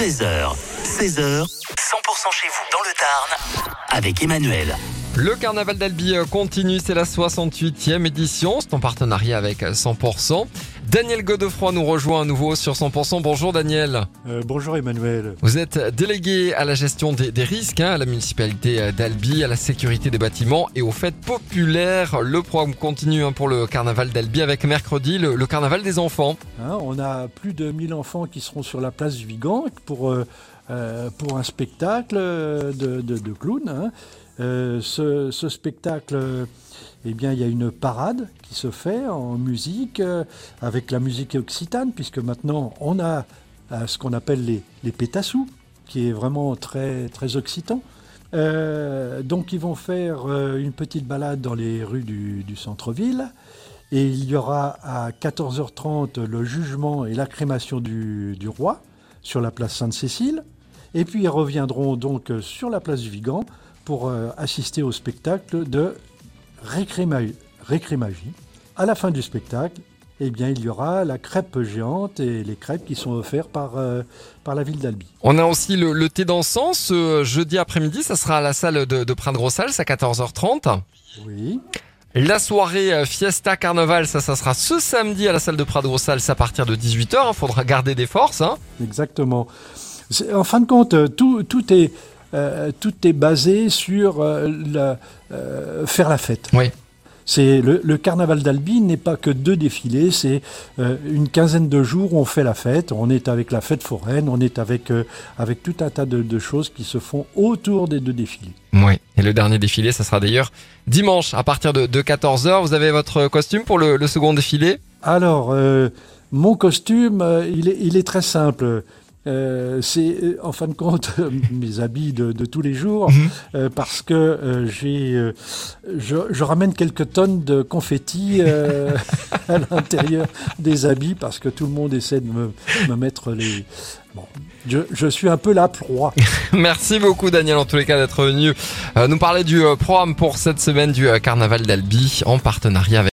13h, 16h, 100% chez vous dans le Tarn avec Emmanuel. Le carnaval d'Albi euh, continue, c'est la 68e édition, c'est en partenariat avec 100%. Daniel Godefroy nous rejoint à nouveau sur 100%. Bonjour Daniel. Euh, bonjour Emmanuel. Vous êtes délégué à la gestion des, des risques hein, à la municipalité euh, d'Albi, à la sécurité des bâtiments et aux fêtes populaires. Le programme continue hein, pour le carnaval d'Albi avec mercredi le, le carnaval des enfants. Hein, on a plus de 1000 enfants qui seront sur la place du Vigan pour, euh, euh, pour un spectacle de, de, de clowns. Euh, ce, spectacle, eh bien, il y a une parade qui se fait en musique, euh, avec la musique occitane, puisque maintenant on a euh, ce qu'on appelle les, les pétassous, qui est vraiment très, très occitan. Euh, donc ils vont faire une petite balade dans les rues du, du centre-ville. Et il y aura à 14h30 le jugement et la crémation du, du roi sur la place Sainte-Cécile. Et puis ils reviendront donc sur la place du Vigan pour euh, assister au spectacle de Récrémagie. À la fin du spectacle, eh bien, il y aura la crêpe géante et les crêpes qui sont offertes par, euh, par la ville d'Albi. On a aussi le, le thé dansant ce jeudi après-midi, ça sera à la salle de, de Prin-de-Grossals à 14h30. Oui. La soirée euh, Fiesta Carnaval, ça, ça sera ce samedi à la salle de Prat-de-Grossals à partir de 18h. Il faudra garder des forces. Hein. Exactement. En fin de compte, tout, tout est euh, tout est basé sur euh, la, euh, faire la fête. Oui. C'est le, le, carnaval d'Albi n'est pas que deux défilés, c'est euh, une quinzaine de jours où on fait la fête. On est avec la fête foraine, on est avec euh, avec tout un tas de, de, choses qui se font autour des deux défilés. Oui. Et le dernier défilé, ça sera d'ailleurs dimanche à partir de, de 14 h Vous avez votre costume pour le, le second défilé? Alors, euh, mon costume, il est, il est très simple. Euh, c'est euh, en fin de compte mes habits de, de tous les jours mmh. euh, parce que euh, j'ai je, je, ramène quelques tonnes de confettis à l'intérieur des habits parce que tout le monde essaie de me, me mettre les bon je, je, suis un peu la proie. Merci beaucoup Daniel en tous les cas d'être venu nous parler du programme pour cette semaine du carnaval d'Albi en partenariat avec